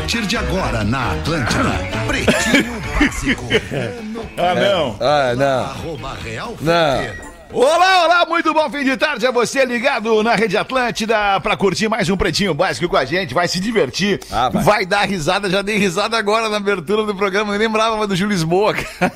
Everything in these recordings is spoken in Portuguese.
A partir de agora na Atlântida, Pretinho Básico. Ah, não. Ah, não. Arroba Real Não. Olá, olá, muito bom fim de tarde a você ligado na Rede Atlântida pra curtir mais um Pretinho Básico com a gente, vai se divertir, Ah, vai. dar risada, já dei risada agora na abertura do programa, nem lembrava do Gil Lisboa. cara.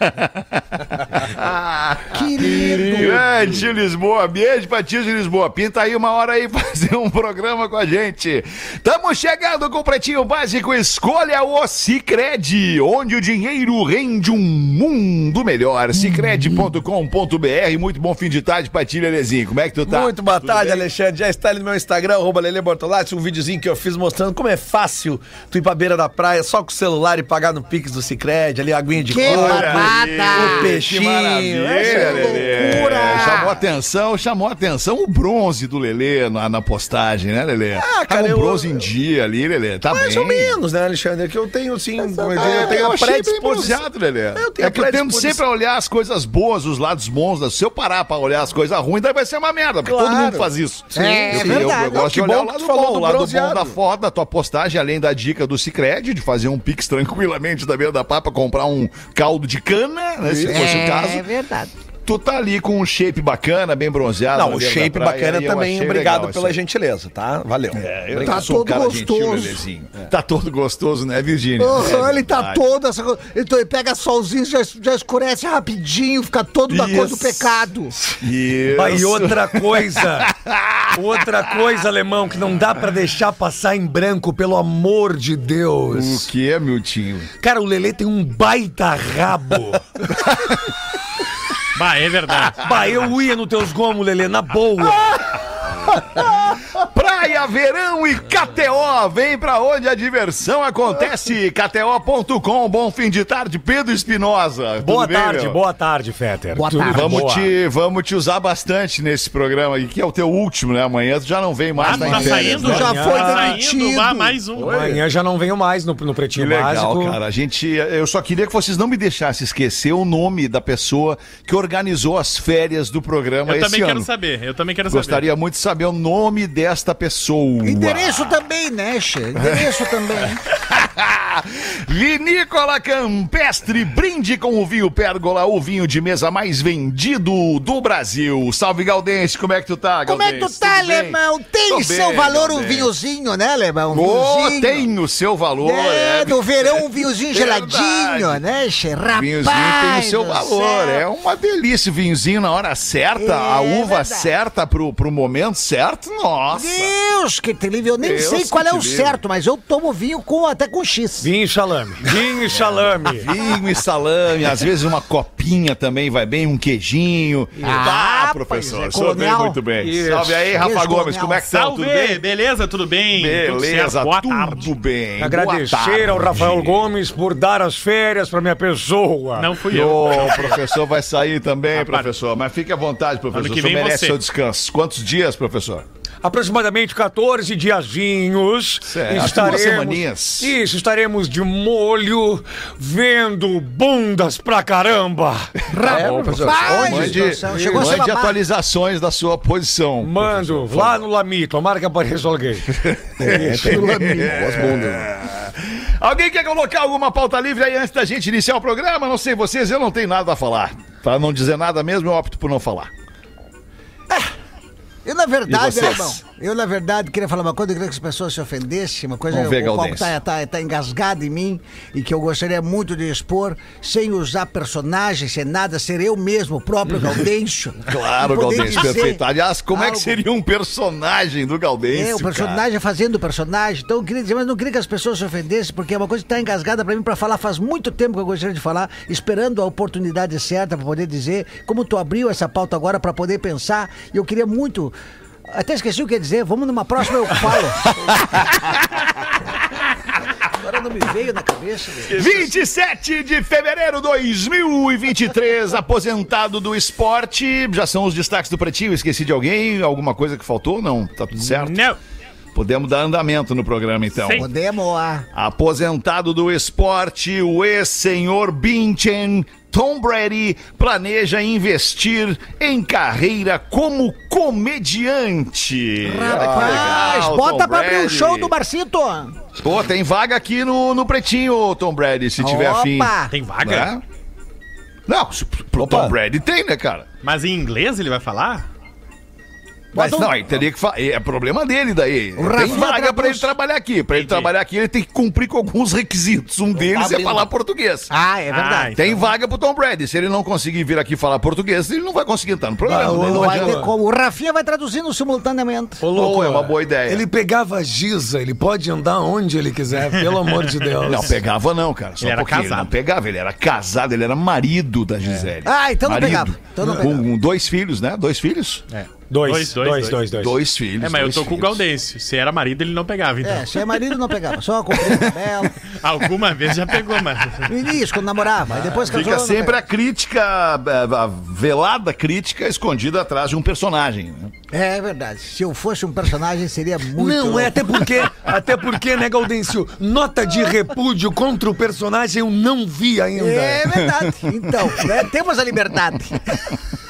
Querido. Grande Gil Lisboa, beijo pra ti, Gil Lisboa. Pinta aí uma hora aí fazer um programa com a gente. Tamo chegando com o Pretinho Básico, escolha o Cicred, onde o dinheiro rende um mundo melhor. Cicred.com.br, muito bom fim de tarde pra ti, Lelezinho. Como é que tu tá? Muito boa Tudo tarde, bem? Alexandre. Já está ali no meu Instagram, arroba Lele Bortolatti, um videozinho que eu fiz mostrando como é fácil tu ir pra beira da praia só com o celular e pagar no Pix do Cicred, ali a aguinha de Que o peixinho. Que maravilha, é loucura. Chamou atenção, chamou atenção o bronze do Lelê na, na postagem, né, Lelê? Ah, cara, tá com eu- bronze em dia ali, Lelê. Tá Mais bem. ou menos, né, Alexandre? Que eu tenho, assim, como eu digo, É, eu tenho eu a bem predisposição. Lelê. Eu tenho é a que eu tento predisposição. sempre olhar as coisas boas, os lados bons. Da- Se eu parar pra olhar as coisas ruins, daí vai ser uma merda, porque todo Claro. mundo faz isso. Sim, é eu, eu- verdade. Eu, gosto Que de olhar o lado bom, do o lado bom da foto, da tua postagem, além da dica do Cicred, de fazer um pix tranquilamente da beira da papa, comprar um caldo de cana, né, se fosse o caso. É verdade. Tu tá ali com um shape bacana, bem bronzeado. Não, o shape praia, bacana também. Obrigado pela isso. gentileza, tá? Valeu. É, eu. Tá sou um todo cara gentil, gostoso. Lelezinho. Tá todo gostoso, né, Virgínia? Aham, É ele tá verdade. todo. Essa... coisa- Então ele pega solzinho, já, já escurece rapidinho, fica todo da cor do Isso. pecado. Isso. Bah, E outra coisa, outra coisa, alemão, que não dá pra deixar passar em branco, pelo amor de O Deus. que é, meu tio? Cara, o Lelê tem um baita rabo. Bah, é verdade. bah, eu ia nos teus gomos, Lelê, na boa. Praia, verão e KTO. Vem pra onde a diversão acontece. KTO.com. Bom fim de tarde, Pedro Espinosa. Boa bem, tarde, meu? boa tarde, Fetter. Boa Tudo tarde. Vamos boa. te, vamos te usar bastante nesse programa aqui, que é o teu último, né? Amanhã tu já não vem mais Ah, na tá férias, saindo? né? Já Amanhã- foi Tá demitido. saindo, vá mais um. Amanhã já não venho mais no, no Que Pretinho legal, Básico. cara. A gente, eu só queria que vocês não me deixassem esquecer o nome da pessoa que organizou as férias do programa Eu esse também ano. quero saber, eu também quero saber. Gostaria muito de saber o nome desta pessoa. Endereço também, né, Che? Endereço também. Vinícola Campestre, brinde com o vinho Pérgola, o vinho de mesa mais vendido do Brasil. Salve, Galdense, como é que tu tá, Como é que tu Galdense? tá, Tudo bem? alemão? Tem Tô seu bem, valor um Galdense. vinhozinho, né, alemão? Um vinhozinho. tem o seu valor. É, no verão um vinhozinho Verdade. geladinho, né, Che? Rapaz Vinhozinho tem o seu valor, céu. é uma delícia o vinhozinho na hora certa, É a uva verdade. certa pro, pro momento certo, nossa. Deus que te livre, eu nem Deus sei qual é o livre. certo, mas eu tomo vinho com até com X. Vinho e salame. Vinho e salame. Vinho e salame, às vezes uma copinha também vai bem, um queijinho. Ah, tá, professor, pois é, veio colonial. muito bem. Isso. Salve aí, Rafa Queijo Gomes, colonial. como é que tá? Tudo bem? beleza? Tudo bem? Tudo Beleza, certo? Boa tudo tarde. bem. Agradecer ao Rafael Gomes por dar as férias pra minha pessoa. Não fui eu. O professor vai sair também, Ah, para. professor. Mas fique à vontade, professor. Ano que O senhor vem merece você. seu descanso. Quantos dias, professor? Aproximadamente 14 diazinhos. Certo, duas semaninhas. Isso, estaremos de molho vendo bundas pra caramba. É, professor. Rapaz Mande, atualizações da sua posição. Mando lá no Lami, tomara que apareça alguém. Alguém quer colocar alguma pauta livre aí antes da gente iniciar o programa? Não sei vocês, eu não tenho nada a falar. Pra não dizer nada mesmo, eu opto por não falar. Eu, na E verdade, vocês? Eu, na verdade, queria falar uma coisa, eu queria que as pessoas se ofendessem, uma coisa Vamos ver, o Galdense. tá, tá, tá engasgada em mim e que eu gostaria muito de expor, sem usar personagem, sem nada, ser eu mesmo, o próprio Gaudêncio. Claro, dizer perfeito. Aliás, como é que algo- seria um personagem do Galdense? É, o personagem fazendo o personagem. Então eu queria dizer, mas não queria que as pessoas se ofendessem, porque é uma coisa que está engasgada pra mim pra falar. Faz muito tempo que eu gostaria de falar, esperando a oportunidade certa pra poder dizer. Como tu abriu essa pauta agora pra poder pensar, e eu queria muito. Até esqueci o que ia dizer, vamos numa próxima eu falo. não me veio na cabeça. velho. 27 de fevereiro de 2023, aposentado do esporte. Já são os destaques do Pretinho. Esqueci de alguém? Alguma coisa que faltou? Não, tá tudo certo. Não. Podemos dar andamento no programa então. Sim. Podemos. ah. Aposentado do esporte, o ex-senhor Binchen Tom Brady planeja investir em carreira como comediante. Rapaz, Legal, bota Tom pra abrir o show do Barcito. Pô, tem vaga aqui no, no Pretinho, Tom Brady, se tiver afim. Opa! Tem vaga? Né? Não, pro Opa. Tom Brady tem, né, cara? Mas em inglês ele vai falar? Mas não, aí teria que falar. É problema dele daí. Tem Rafinha vaga pra ele trabalhar aqui. Pra ele trabalhar aqui, ele tem que cumprir com alguns requisitos. Um deles é falar português. Ah, é Ah, verdade. Tem vaga pro Tom Brady. Se ele não conseguir vir aqui falar português, ele não vai conseguir entrar no programa. Ah, né? Não Vai ter como. O Rafinha vai traduzindo simultaneamente. Ô, louco, Ou é uma boa ideia. Ele pegava giza, ele pode andar onde ele quiser, pelo amor de Deus. Não, pegava não, cara. Só Ele um era pouquinho. Ele casado. não pegava, ele era casado, ele era marido da Gisele. Ah, então não pegava. Então não pegava. com dois filhos, né? Dois filhos? É. Dois, Dois, dois, dois, dois, dois. Dois filhos. É, mas eu tô com o filhos. Gaudêncio. Se era marido, ele não pegava, então. É, se é marido não pegava. Só cumprir a tabela. Alguma vez já pegou, mas. No início, quando namorava. Aí depois casou. Fica sempre a crítica, a a velada crítica escondida atrás de um personagem. né? É verdade. Se eu fosse um personagem, seria muito. Não, louco. é até porque, até porque, né, Gaudêncio? Nota de repúdio contra o personagem eu não vi ainda. É verdade. Então, né, temos a liberdade.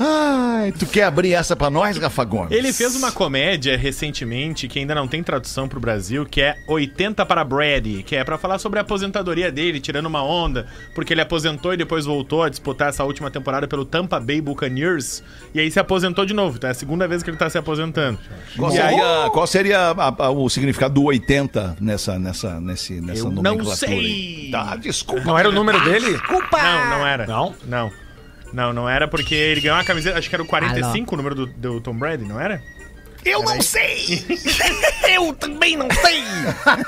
Ai, tu quer abrir essa pra nós, Rafa Gomes? Ele fez uma comédia recentemente que ainda não tem tradução pro Brasil, que é 80 para Brady, que é pra falar sobre a aposentadoria dele, tirando uma onda, porque ele aposentou e depois voltou a disputar essa última temporada pelo Tampa Bay Buccaneers, e aí se aposentou de novo. Então é a segunda vez que ele tá se aposentando. Qual E seria, aí- qual seria a- a- o significado do 80 nessa, nessa, nesse, nessa Eu não nomenclatura? sei. aí? Tá, desculpa. Não era o número dele? Culpa! Não, não era. Não? Não. Não, não era porque ele ganhou uma camiseta, acho que era o 45 o número do, do Tom Brady, não era? Eu não sei! Eu também não sei!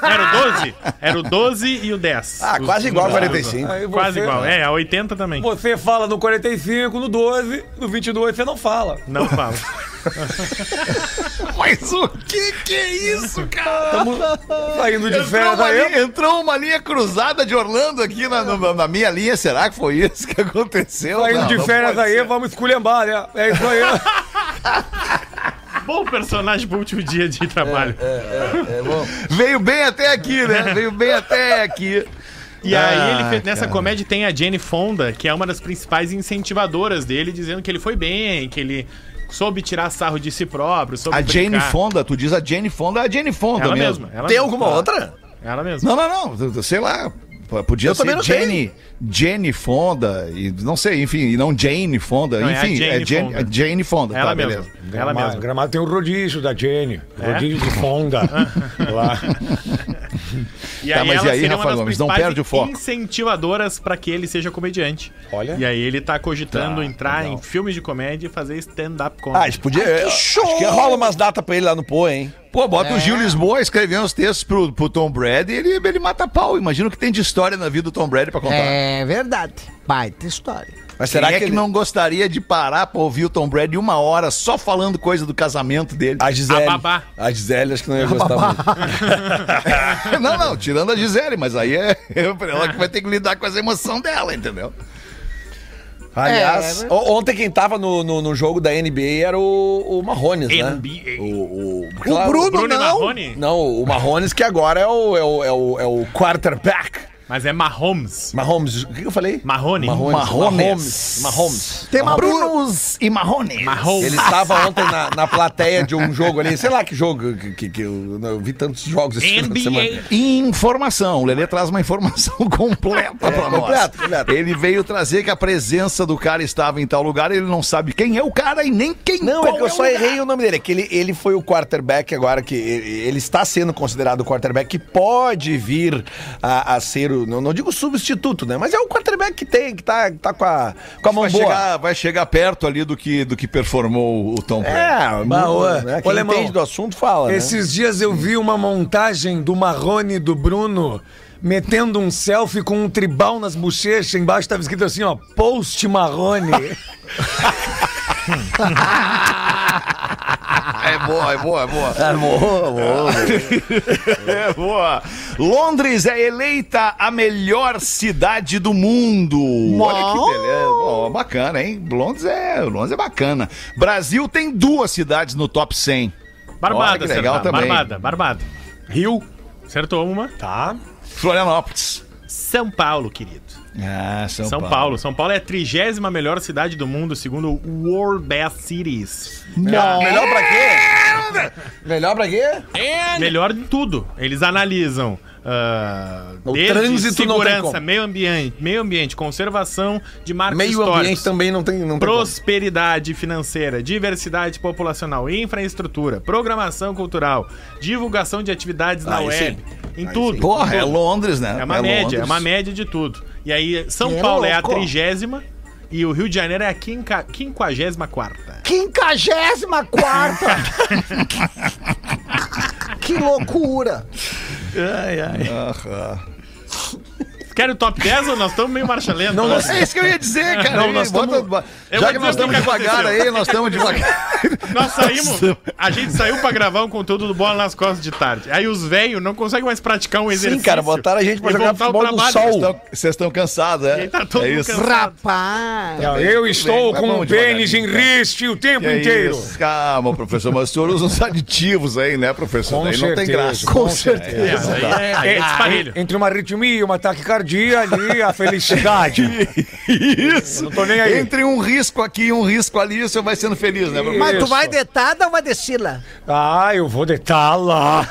Era o 12? Era o 12 e o 10. Ah, Os quase igual ao números. 45. Aí você- Quase igual. É, a 80 também. Você fala no 45, no 12, no 22 você não fala. Não fala. Mas o que que é isso, cara? Tamo saindo de Entrou férias uma, aí. entrou uma linha cruzada de Orlando aqui na, na- na minha linha. Será que foi isso que aconteceu? Saindo Não, de não férias pode aí, ser. vamos esculhambar, né? É isso aí. Bom personagem pro último dia de trabalho. Veio bem até aqui, né? Veio bem até aqui. E aí Ah, ele fez, nessa cara. comédia tem a Jenny Fonda, que é uma das principais incentivadoras dele, dizendo que ele foi bem, que ele soube tirar sarro de si próprio, soube A Jane brincar. Fonda, tu diz a Jane Fonda, é a Jane Fonda Ela mesmo. mesma. Ela Tem mesma. alguma outra? Ela mesma. Não, não, não. Sei lá. Podia Eu ser. Jenny, Jenny Fonda, e não sei, enfim, e não Jane Fonda, Não, é enfim, é, Jane Jane, Fonda. é Jane Fonda, Ela tá, mesma. beleza. Ela Gramado, mesma. Gramado tem o rodízio da Jenny. É? Rodízio de Fonda. lá. E Tá, mas ela e aí, seria Rafa Gomes, não perde o foco. incentivadoras pra que ele seja comediante. Olha. E aí ele tá cogitando Tá, entrar legal. em filmes de comédia e fazer stand-up Ah, comedy. isso podia. eu- Acho que rola umas datas pra ele lá no Pô, hein? Pô, bota o Gil Lisboa escrevendo os textos pro, pro Tom Brady e ele, ele mata pau. Imagina o que tem de história na vida do Tom Brady pra contar. É verdade. Baita história. Mas Será será é que, ele- não gostaria de parar pra ouvir o Tom Brady uma hora só falando coisa do casamento dele? A Gisele. A babá. A Gisele acho que não ia gostar muito. não, não, tirando a Gisele, mas aí é ela que vai ter que lidar com as emoções dela, entendeu? Aliás, É, é o- ontem quem tava no, no, no jogo da NBA era o, o Marrones, né? NBA. O, o, O Bruno, Bruno e não. Marrone? Não, o Marrones que agora é o, é o, é o, é o quarterback. Mas é Mahomes. Mahomes, o que eu falei? Marrone. Marrones. Marrones. Mahomes. Mahomes. Tem Brunos e Marrones. Mahomes. Ele estava ontem na, na plateia de um jogo ali, sei lá que jogo, que, que, que eu, eu vi tantos jogos esse final de semana. Informação. O Lelê traz uma informação completa pra nós. completo, completo. Ele veio trazer que a presença do cara estava em tal lugar, ele não sabe quem é o cara e nem quem Não, qual é que eu o só lugar. errei o nome dele. É que ele, ele foi o quarterback agora, que ele, ele está sendo considerado o quarterback que pode vir a, a ser o. Não, não digo substituto, né? Mas é o quarterback que tem, que tá, tá com a, com a mão Vai boa. chegar, vai chegar perto ali do que, do que performou o Tom Brady. É, ô, né? Quem alemão, entende do assunto fala. né? Esses dias eu vi uma montagem do Marrone e do Bruno metendo um selfie com um tribal nas bochechas. Embaixo tava escrito assim, ó, post Marrone. É boa, é boa, é boa. É boa, boa. É boa. Londres é eleita a melhor cidade do mundo. Olha que beleza. Bom, bacana, hein? Londres é, Londres é bacana. Brasil tem duas cidades no top 100. Barbada, Olha que legal acertar. também. Barbada, Barbada. Rio. Acertou uma. Tá. Florianópolis. São Paulo, querido. Ah, São, São Paulo. São Paulo é a trigésima melhor cidade do mundo, segundo o World Best Cities. Melhor pra quê? Melhor pra quê? Melhor em tudo. Eles analisam ah, O trânsito não segurança, como. meio ambiente, meio ambiente, conservação de marcos Meio históricos, ambiente também não tem. Não tem como. prosperidade financeira, diversidade populacional, infraestrutura, programação cultural, divulgação de atividades na Aí web, sim. Em Aí tudo. sim. Porra, é. Londres, né? É uma média, Londres. é uma média de tudo. E aí, São Que Paulo é a louco. trigésima e o Rio de Janeiro é a quinca, quinquagésima quarta. Quinquagésima quarta! que loucura! Aham. Quer o top 10 ou nós estamos meio marcha lenta? Não, não é isso que eu ia dizer, cara. Não, nós bota- Já que nós estamos devagar aconteceu. aí, nós estamos devagar. Nós saímos, a gente saiu pra gravar um conteúdo do Bola nas Costas de tarde. Aí os velhos não conseguem mais praticar um exercício. Sim, cara, botaram a gente pra jogar futebol no trabalho. sol. Vocês estão cansados, é? tá todo é isso. cansado. Rapaz! Não, eu estou Vai, com o pênis em riste o tempo Que inteiro. isso? Calma, professor, mas o senhor usa uns aditivos aí, né, professor? Com Daí não tem certeza, graça. com certeza. É, aí é, aí é disparelho. Entre uma arritmia e uma taquicardia ali, a felicidade. Isso. não tô nem aí. Entre um risco aqui e um risco ali, o senhor vai sendo feliz, né, professor? Mas tu vai detada ou vai descila? Ah, eu vou deitar lá.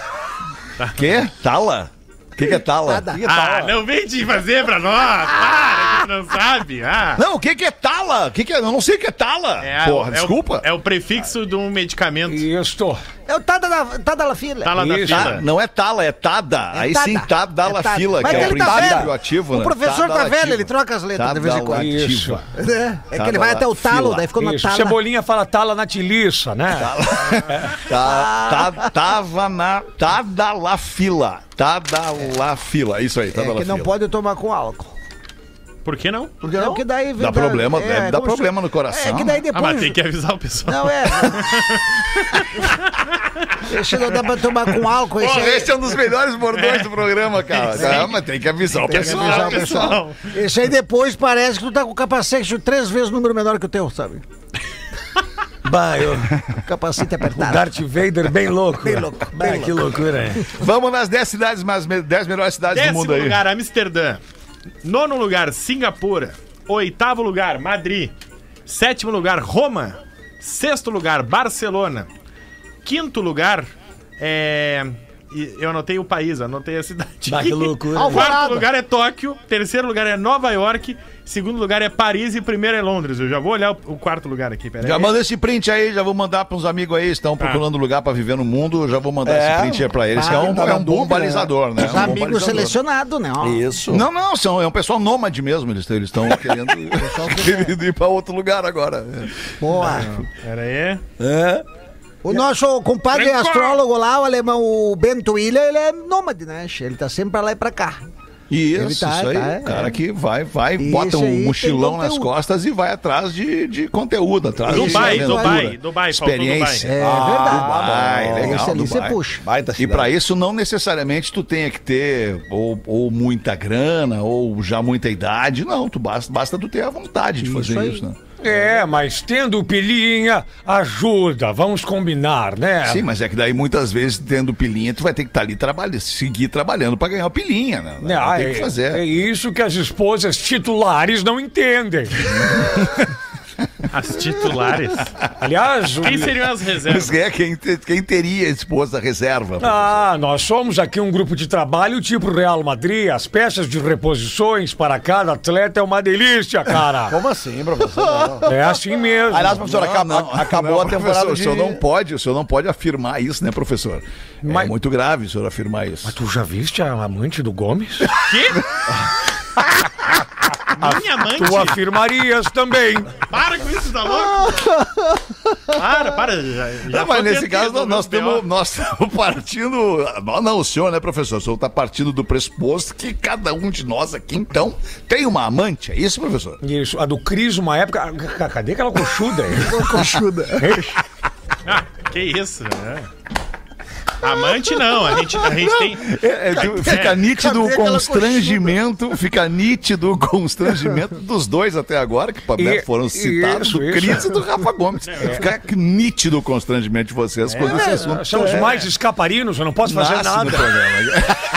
Quê? Tala? O que, que é tala? Nada. Que que é Ah, tala? não vem de fazer pra nós. Para, que não sabe. Ah. Não, o que, que é tala? O que, que é? Eu não sei o que é tala. É, Porra, é desculpa. O, é o prefixo de um medicamento. Isto. É o tada da, tada la fila. Tá lá da Isso. Tá, fila. não é tala, é tada. Aí tada. sim, tada da É tada. fila, Mas que é o tá princípio velho. ativo, O né? professor tá velho, ele troca as letras de vez em quando. Tadalativa. É, é que ele vai até o talo, Tadalafila. daí ficou na Isso. tala. Cebolinha fala tala na tiliça, né? Tá, tá, tava na. Tada la fila. Tada la fila. Isso aí, É tada la que não pode tomar com álcool. Por que não? Porque é o que daí Dá problema, deve dar como se- problema no coração. É que daí Ah, depois. mas tem que avisar o pessoal. Não é. Esse não dá pra tomar com álcool. Esse, aí, esse é um dos melhores bordões do programa, cara. Ah, mas tem que avisar o tem que pessoal. avisar o pessoal. Esse aí depois parece que tu tá com o capacete três vezes o número menor que o teu, sabe? Bah, eu, O capacete o apertado. Darth Vader bem louco. Bem louco, bem Ah, que loucura. hein? Vamos nas 10 cidades, mais 10 melhores cidades do Décimo mundo aí. lugar, Amsterdã. Nono lugar, Singapura. Oitavo lugar, Madrid. Sétimo lugar, Roma. Sexto lugar, Barcelona. Quinto lugar, é... Eu anotei o país, anotei a cidade. Bah, que loucura. Quarto lugar é Tóquio. Terceiro lugar é Nova York. Segundo lugar é Paris e primeiro é Londres. Eu já vou olhar o, quarto lugar aqui, peraí. Já manda esse print aí, já vou mandar para uns amigos aí, estão procurando lugar pra viver no mundo, já vou mandar É, esse print aí pra eles, que é um, tá é um bom dúvida, balizador, né? Os É um amigos balizador. selecionados, né? ó. Isso. Não, não, são, é um pessoal nômade mesmo, eles eles estão querendo, querendo ir pra outro lugar agora. Boa. Pera aí. É. O nosso compadre Tranquilo. astrólogo lá, o alemão, o Bento William, ele é nômade, né? Ele tá sempre pra lá e pra cá. Isso, Ele tá- isso aí, tá, é. o cara que vai, vai, Isso bota um mochilão nas costas e vai atrás de, de conteúdo, atrás de Dubai, Dubai, Dubai, experiência. É Ah, verdade. Dubai, legal, Esse ali Dubai. você puxa. Baita E pra isso não necessariamente tu tenha que ter ou, ou muita grana ou já muita idade, não, tu basta, basta tu ter a vontade de fazer aí. isso, né? É, mas tendo pilinha, ajuda. Vamos combinar, né? Sim, mas é que daí muitas vezes tendo pilinha tu vai ter que estar ali trabalhando, seguir trabalhando pra ganhar o pilinha, né? Né, Não ah, tem é, que fazer. é isso que as esposas titulares não entendem. As titulares. Aliás, o- Quem seriam as reservas? Mas é quem, quem teria esposa reserva? Ah, nós somos aqui um grupo de trabalho tipo Real Madrid. As peças de reposições para cada atleta é uma delícia, cara. Como assim, professor? Não. É assim mesmo. Aliás, professor, Não, acaba- não, acabou não, a temporada de... O senhor não pode, o senhor não pode afirmar isso, né, professor? Mas- É muito grave o senhor afirmar isso. Tu já viste a amante do Gomes? Minha amante? Tu afirmarias também. Para com isso, tá louco? Para, para. Já, já Não, mas nesse caso, nós estamos nós estamos partindo. Não, não, o senhor, né, professor? O senhor está partindo do pressuposto que cada um de nós aqui, então, tem uma amante. É isso, professor? Isso, a do Cris, uma época. c- Cadê aquela coxuda aí? Coxuda. Que isso, né? Amante não, a gente, a gente tem. É, é, tu- fica É. nítido o constrangimento, fica nítido o constrangimento dos dois até agora, que E- foram citados, do. Cris e do Rafa Gomes. Fica nítido o constrangimento de vocês quando esse assunto São os mais escaparinos, eu não posso fazer nasce nada.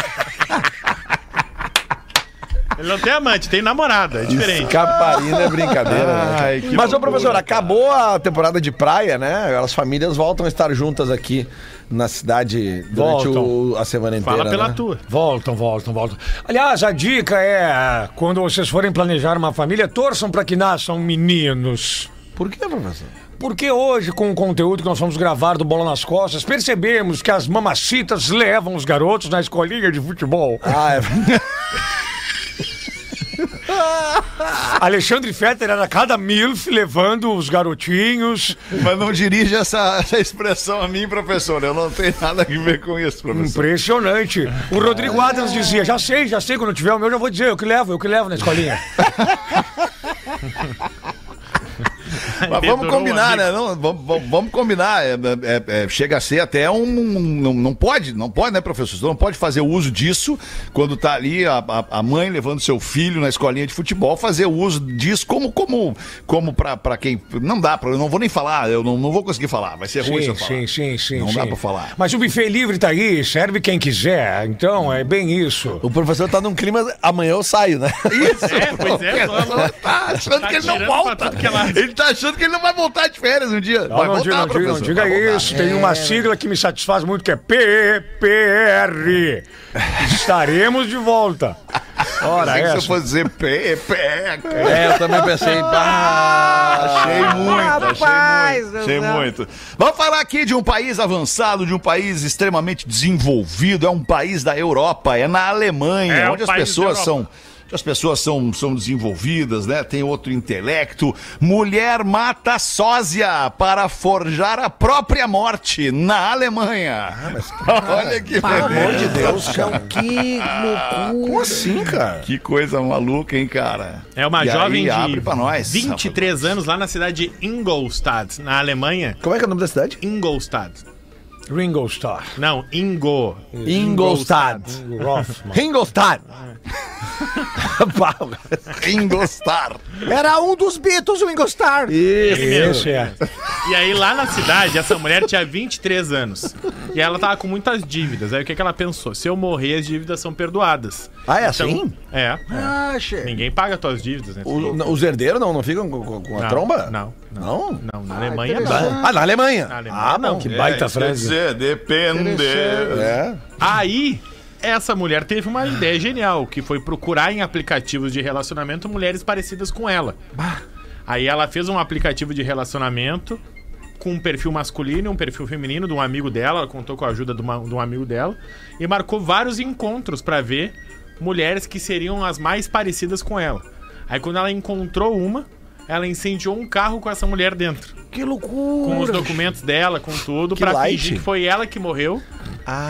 Ele não tem amante, tem namorada, é diferente. Caparina é brincadeira, né? Ai, que Mas, ô professor, acabou a temporada de praia, né? As famílias voltam a estar juntas aqui na cidade durante o- a semana inteira. Fala pela né? tua. Voltam, voltam, voltam. Aliás, a dica é: quando vocês forem planejar uma família, torçam para que nasçam meninos. Por que, professor? Porque hoje, com o conteúdo que nós vamos gravar do Bola nas Costas, percebemos que as mamacitas levam os garotos na escolinha de futebol. Ah, é. Alexandre Fetter era cada milf levando os garotinhos. Mas não dirige essa, essa expressão a mim, professor. Eu não tenho nada a ver com isso, professor. Impressionante. O Rodrigo Adams dizia: já sei, já sei, quando tiver o meu, já vou dizer, eu que levo, eu que levo na escolinha. Mas vamos combinar, um né? Não, vamos, vamos- combinar. É, é- é- chega a ser até um. Não, não pode, não pode, né, professor? Você não pode fazer uso disso quando tá ali a, a- a mãe levando seu filho na escolinha de futebol, fazer uso disso como, como, como pra, pra quem. Não dá, pra, eu não vou nem falar, eu não, não vou conseguir falar. Vai ser ruim se Sim, eu falar. sim, sim, sim. Não sim. dá pra falar. Mas o buffet livre tá aí, serve quem quiser. Então, é bem isso. O professor tá num clima. Amanhã eu saio, né? Isso, É, pois é, tá achando Tá que ele não volta. é. Ele tá achando que ele não vai voltar de férias um dia. Não, vai não, voltar, diga, não, diga, não professor, diga vai voltar. isso. Tem uma sigla que me satisfaz muito, que é PPR. Estaremos de volta. Ora, essa. você fosse dizer pé, pé, cara. É, eu também pensei. Bah, Achei muito, Rapaz achei muito, achei muito. Vamos falar aqui de um país avançado, de um país extremamente desenvolvido, é um país da Europa, é na Alemanha, É um onde as pessoas são Europa. As pessoas são, são desenvolvidas, né? Tem outro intelecto. Mulher mata sósia para forjar a própria morte na Alemanha. Olha que Pelo amor de. Deus, cara. Que loucura. Como assim, cara? Que coisa maluca, hein, cara? É uma E jovem aí, de abre pra nós, 23 anos lá na cidade de Ingolstadt, na Alemanha. Como é que é o nome da cidade? Ingolstadt. Ringo Starr. Não, Ingo. Ingolstadt. Rothman. Ingolstadt. Engostar. Era um dos Beatles, o Ingostar. Isso. Esse é. E aí lá na cidade, essa mulher tinha 23 anos. E ela tava com muitas dívidas. Aí o que, que ela pensou? Se eu morrer, as dívidas são perdoadas. Ah, é assim? É. Ah, che. Ninguém paga tuas dívidas, né? O- os herdeiros não, não ficam com, com- a Não, tromba? Não, não. Não? Não, na Alemanha interessante. não. Ah, na Alemanha. Na Alemanha ah, não. Que baita isso quer frase. dizer, depende. É. Aí, essa mulher teve uma ideia genial, que foi procurar em aplicativos de relacionamento mulheres parecidas com ela. Aí ela fez um aplicativo de relacionamento com um perfil masculino e um perfil feminino de um amigo dela, ela contou com a ajuda de, uma- de um amigo dela, e marcou vários encontros pra ver mulheres que seriam as mais parecidas com ela. Aí quando ela encontrou uma, ela incendiou um carro com essa mulher dentro. Que loucura. Com os documentos dela, com tudo, Que pra light. fingir que foi ela que morreu,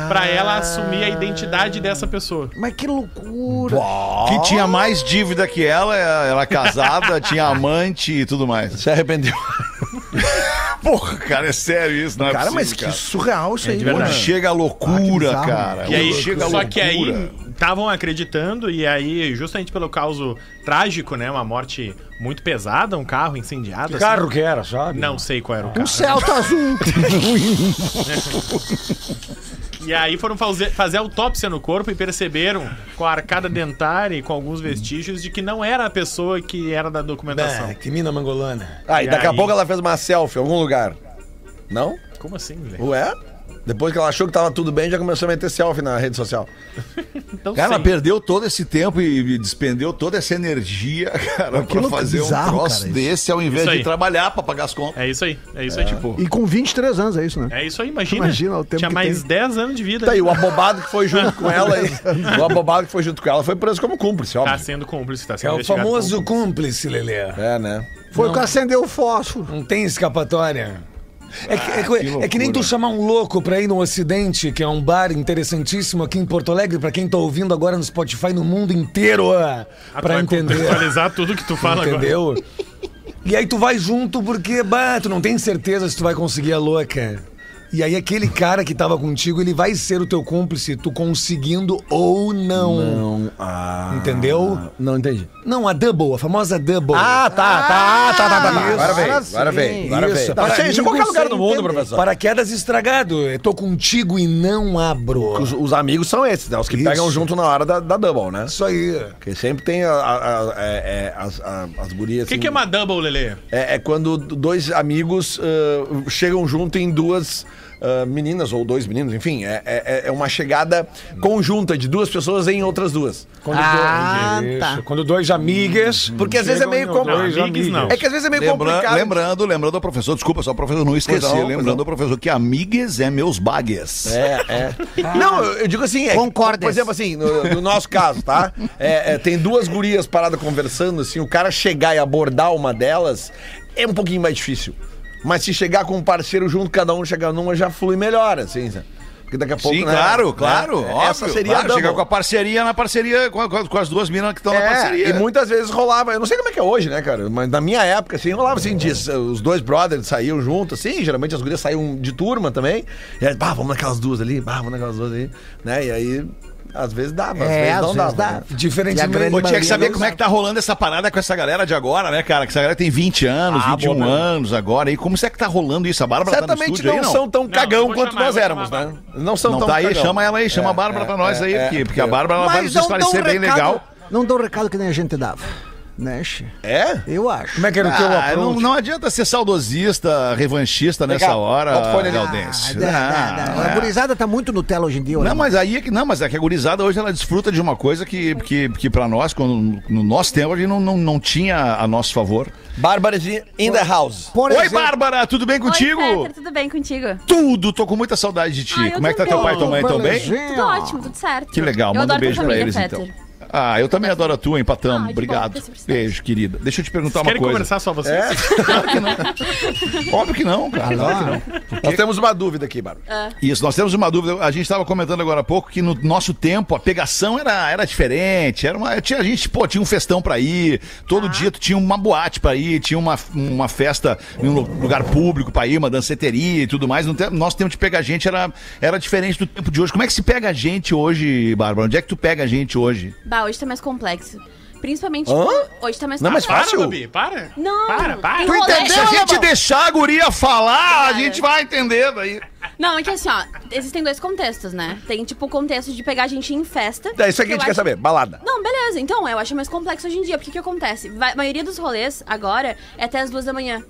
pra ela assumir a identidade dessa pessoa. Mas que loucura. Que tinha mais dívida que ela, ela casada, tinha amante e tudo mais. Se arrependeu. Porra, cara, é sério isso, não é Cara, mas possível, que cara. surreal isso aí, de Quando verdade. mano. chega a loucura, Ah, que bizarro. cara. E aí, chega a só loucura. que aí estavam acreditando, e aí, justamente pelo caso trágico, né? Uma morte muito pesada, um carro incendiado. Que assim. carro que era, sabe? Não sei qual era o Um carro. Celta azul. E aí foram fazer, fazer autópsia no corpo e perceberam, com a arcada dentária e com alguns vestígios, de que não era a pessoa que era da documentação. É, que mina mangolana. Ah, e E daqui a aí? pouco ela fez uma selfie em algum lugar. Não? Como assim, velho? Ué? Depois que ela achou que tava tudo bem, já começou a meter selfie na rede social. Então, Cara, ela sim. perdeu todo esse tempo e despendeu toda essa energia, cara, que pra fazer bizarro, um troço cara, desse ao invés de trabalhar pra pagar as contas. É isso aí, é isso aí. Tipo, E com 23 anos, é isso, né? é isso aí, imagina. Imagina o tempo Tinha que mais tem. 10 anos de vida. Tá aí, o abobado que foi junto com ela aí. O abobado que foi junto com ela foi preso como cúmplice, Tá óbvio. sendo cúmplice, tá É sendo o investigado famoso como cúmplice, Lelê. É, né? Foi o que acendeu o fósforo. Não tem escapatória. É que, é que- que é que nem tu chamar um louco pra ir no Ocidente, que é um bar interessantíssimo aqui em Porto Alegre, pra quem tá ouvindo agora no Spotify no mundo inteiro, ah, Ah, pra entender. contextualizar tudo que tu fala agora. Entendeu? E aí tu vai junto porque, bah, tu não tem certeza se tu vai conseguir a louca. E aí aquele cara que tava contigo, ele vai ser o teu cúmplice, tu conseguindo ou não. Não. Ah, Entendeu? Não entendi. Não, a double, a famosa double. Ah, tá, tá, tá, tá, tá. tá. Agora vem, agora agora vem, agora vem. Isso, Tá, para gente, em amigo qualquer lugar do mundo, entender. professor. Paraquedas estragado. Eu tô contigo e não abro. Os, os amigos são esses, né? Os que Isso. pegam junto na hora da, da double, né? Isso aí. Porque sempre tem a- a- a- é- é, as, a- as gurias. O que, assim, que é uma double, Lelê? É, é quando dois amigos ah, chegam junto em duas ah, meninas, ou dois meninos, enfim. É, é, é uma chegada conjunta de duas pessoas em outras duas. Quando Ah, dois, tá. isso. Quando dois amigas. Porque às vezes é meio complicado. É que às vezes é meio Lembra- complicado. lembrando, lembrando ao professor, desculpa, só o professor não esqueci. Não, lembrando não. ao professor que amigues é meus bagues. É, é. Não, eu eu digo assim, é, Concordes. por exemplo, assim, no, no nosso caso, tá? É, é, tem duas gurias paradas conversando, assim, o cara chegar e abordar uma delas é um pouquinho mais difícil. Mas se chegar com um parceiro junto, cada um chegar numa, já flui melhor, assim, sabe? Porque daqui a pouco, Sim, né, claro, né, claro. é, óbvio, Essa seria claro, a chegar com a parceria na parceria com, a- com as duas minas que estão na É, parceria. e muitas vezes rolava, eu não sei como é que é hoje, né, cara? Mas na minha época, assim, rolava assim, de, os dois brothers saíam juntos, assim, geralmente as gurias saíam de turma também. E aí, bah, vamos naquelas duas ali, bah, vamos naquelas duas ali, né? E aí, às vezes dava, às É, vezes às não vezes dava. dá. né? Diferente Pô, tinha que saber não como é que tá rolando essa parada com essa galera de agora, né, cara? Que essa galera tem 20 anos, Ah, 21 boa, né? anos agora. E como é que tá rolando isso? A Bárbara tá no Certamente estúdio não, aí, não? são tão cagão vou quanto chamar, nós éramos, chamar né? Não são Não tão tá aí, cagão. chama ela aí, chama É, a Bárbara é, pra nós é, aí é, aqui, porque a Bárbara ela vai nos não esclarecer bem legal. não dão recado que nem a gente dava. Né, Xê? É? Eu acho. Como é que era o teu Ah, não, não adianta ser saudosista, revanchista nessa hora, bota o fone ali. Galdense. Ah, dá, dá, dá. A é. gurizada tá muito Nutella hoje em dia. olha. Não, mas aí é que não, mas é que a gurizada hoje ela desfruta de uma coisa que, que, que pra nós, quando, no nosso tempo, a gente não, não, não tinha a nosso favor. Bárbara de In the House. Por Oi, exemplo, Bárbara, tudo bem contigo? Oi, Peter, tudo bem contigo? Tudo, tô com muita saudade de ti. Ah, eu Como é que tá também. teu pai e tua mãe? Tão bem? Tudo ótimo, tudo certo. Que legal, eu manda um beijo pra família, eles Peter. então. Ah, eu também adoro a tua, empatamos. Ah, Obrigado. reciprocidade. Beijo, querida. Deixa eu te perguntar uma Querem coisa. conversar só vocês? É? Óbvio que não, cara. Claro que não. Nós temos uma dúvida aqui, Bárbara. Isso, nós temos uma dúvida. A gente estava comentando agora há pouco que no nosso tempo a pegação era, era diferente. Era uma, tinha, a gente, pô, tinha um festão pra ir. Todo dia tu tinha uma boate pra ir, tinha uma, uma festa em um lu- lugar público pra ir, uma danceteria e tudo mais. No tempo- nosso tempo de pegar gente era, era diferente do tempo de hoje. Como é que se pega a gente hoje, Bárbara? Onde é que tu pega a gente hoje? Bah, hoje tá mais complexo. Principalmente, Hã? hoje tá mais Não, mas complexo. fácil. Para, Babi, para. Não, Para, para. Tu entendeu? Se a gente deixar a guria falar, a gente vai entender daí. Não, é que assim, ó, existem dois contextos, né? Tem, tipo, o contexto de pegar a gente em festa. É isso aqui que a gente quer acho- saber, balada. Não, beleza. Então, eu acho mais complexo hoje em dia. Porque o que acontece? Vai- a maioria dos rolês, agora, é até as duas da manhã.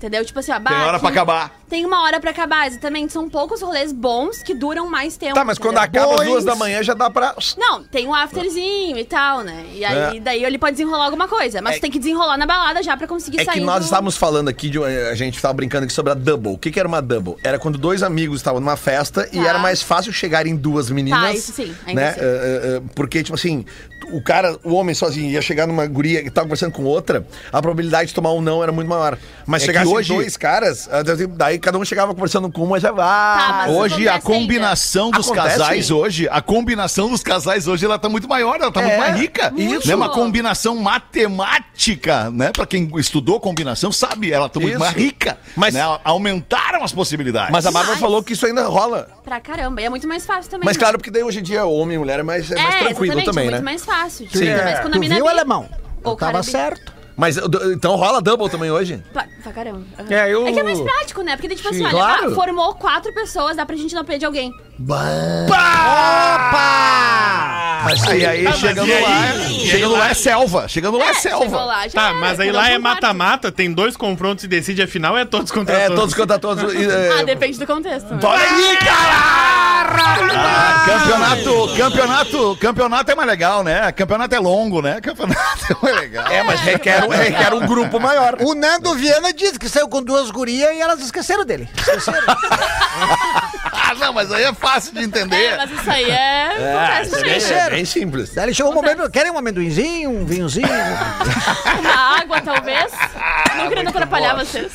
Entendeu? Tipo assim, ó, bah, Tem hora aqui pra acabar. Tem uma hora pra acabar, exatamente. São poucos rolês bons que duram mais tempo. Tá, mas quando entendeu? acaba às duas da manhã já dá pra. Não, tem um afterzinho e tal, né? E aí, É. daí ele pode desenrolar alguma coisa. Mas É- tem que desenrolar na balada já pra conseguir É sair que nós do- estávamos falando aqui, de, uma- a gente estava brincando aqui sobre a double. O que, que era uma double? Era quando dois amigos estavam numa festa e Tá. era mais fácil chegar em duas meninas. Tá, isso sim, ainda né? assim. Eh, eh, eh, porque, tipo assim, o cara, o homem sozinho ia chegar numa guria que tava conversando com outra, a probabilidade de tomar um não era muito maior. Mas É chegasse hoje- dois caras, ah, daí cada um chegava conversando com uma já vai. Tá, mas Hoje a combinação dos Acontece? casais hoje, a combinação dos casais hoje ela tá muito maior, ela tá É, muito mais rica. isso. Né? Uma combinação matemática, né? Pra quem estudou combinação sabe, ela tá muito Isso. mais rica. Mas- né? Aumentaram as possibilidades. Mas a Bárbara falou que isso ainda rola. Pra caramba. E é muito mais fácil também. Mas né? claro, porque daí hoje em dia homem e mulher é mais, é mais tranquilo exatamente, também, é né? muito mais fácil. Sim. Mas quando a Tu mina viu, é alemão? Eu tava é bem- certo. Mas então rola double também hoje? Pra, pra caramba. Aham. É, eu- É que é mais prático, né? Porque daí, tipo assim, Sim, olha, claro. ah, formou quatro pessoas, dá pra gente não perder alguém. Aí, aí, Ah, mas chegando aí? lá, E aí chegando lá? lá é selva. Chegando lá é, chegou selva. lá, já Tá, mas aí lá é mata-mata, tem dois confrontos e decide a final, é todos contra É, todos. todos contra todos. e, é, Ah, depende do contexto. Olha aí, cara! Ah, campeonato, campeonato, campeonato é mais legal, né? Campeonato é longo, né? Campeonato é mais legal. É, mas requer, um- requer um grupo maior. O Nando Viana disse que saiu com duas gurias e elas esqueceram dele. Esqueceram. Ah, não, mas aí é fácil de entender. É, mas isso aí é. acontece também. É bem simples. Daí ele chegou um momento, querem um amendoinzinho, um vinhozinho? Uma água, talvez. Não querendo atrapalhar vocês.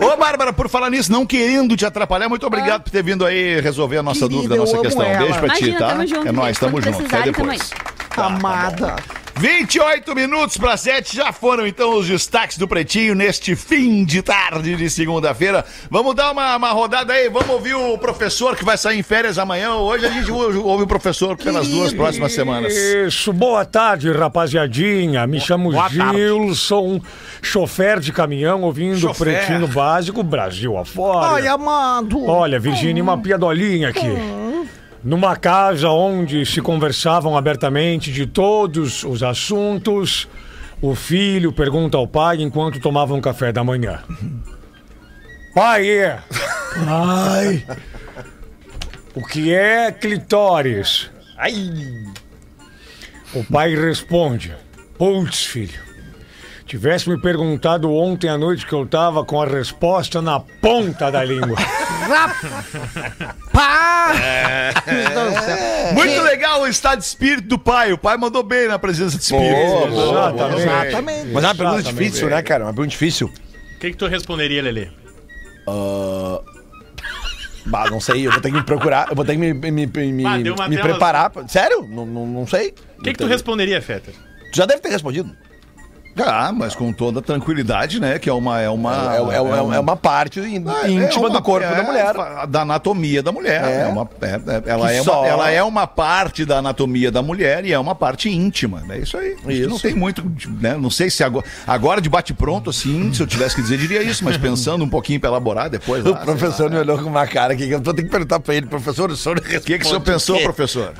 Ô, Bárbara, por falar nisso, não querendo te atrapalhar, muito obrigado por ter vindo aí resolver a nossa Querida, dúvida, a nossa questão. ela. Beijo pra ti, Imagina, tá? tamo junto, é nóis, tamo junto. Até depois. aí. Amada. 28 minutos para 7 já foram então os destaques do Pretinho neste fim de tarde de segunda-feira. Vamos dar uma, uma rodada aí, vamos ouvir o professor que vai sair em férias amanhã. Hoje a gente ouve, o professor pelas duas próximas semanas. Isso, boa tarde, rapaziadinha. Me chamo boa tarde. Gilson, chofer de caminhão, ouvindo o Chofer. Pretinho Básico, Brasil afora. Ai, amado. Olha, Virgínia, uma piadolinha aqui. Numa casa onde se conversavam abertamente de todos os assuntos, o filho pergunta ao pai enquanto tomavam café da manhã. Pai, é. Ai. O que é clitóris? Ai. O pai responde: Putz, filho. Tivesse me perguntado ontem à noite que eu tava com a resposta na ponta da língua. Pá! Muito legal o estado de espírito do pai. O pai mandou bem na presença de espírito. Boa, boa, Exatamente. Exatamente. Mas é uma pergunta Exatamente. difícil, né, cara? Uma pergunta difícil. O que, que tu responderia, Lelê? Bah, não sei, eu vou ter que me procurar, eu vou ter que me, me, me, Bah, me preparar. Sério? Não, não, não sei. O que, que tu responderia, Fetter? Tu já deve ter respondido. Ah, mas com toda tranquilidade, né? Que é uma. É uma, É, é- é- é uma parte É, íntima é uma- do corpo é, da mulher. Da anatomia da mulher. É. É uma- é- é- ela, Que é só- uma, ela é uma parte da anatomia da mulher e é uma parte íntima. É isso aí. Isso. Não tem muito. Né? Não sei se agora, agora de bate-pronto, assim, se eu tivesse que dizer, diria isso, mas pensando um pouquinho pra elaborar depois. O lá, professor me olhou com uma cara aqui que eu vou ter que perguntar pra ele, professor, o senhor O que, que o senhor pensou, professor?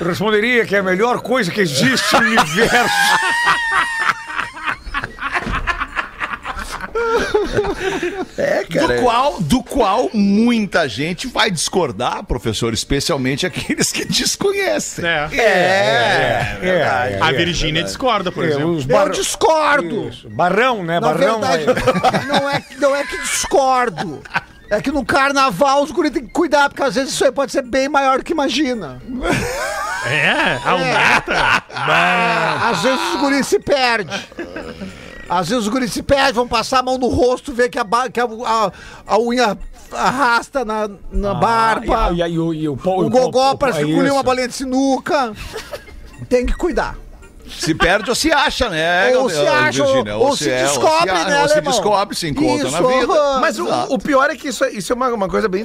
Eu responderia que é a melhor coisa que existe no universo. É, cara. Do qual, do qual muita gente vai discordar, professor, especialmente aqueles que desconhecem. É. É, é, É, A é, Virgínia discorda, por é, exemplo. os Eu bar- discordo. Isso. Barrão, né? Na Barrão. verdade, não é, não é que discordo. É que no carnaval os guris têm que cuidar, porque às vezes isso aí pode ser bem maior do que imagina. É? Aumenta? Às vezes os guris se perdem. Às vezes os guris se perdem, vão passar a mão no rosto, ver que a, que a, a- a unha arrasta na, na barba. Ah, E, aí e o, o, pau- o gogó pau- parece é uma bolinha de sinuca. Tem que cuidar. Se perde ou se acha, né? Ou se acha, ou se é, descobre, ou se, né, Ou se descobre, se encontra Isso, na vida. Mas o, o pior é que isso, é- isso é uma, uma coisa bem.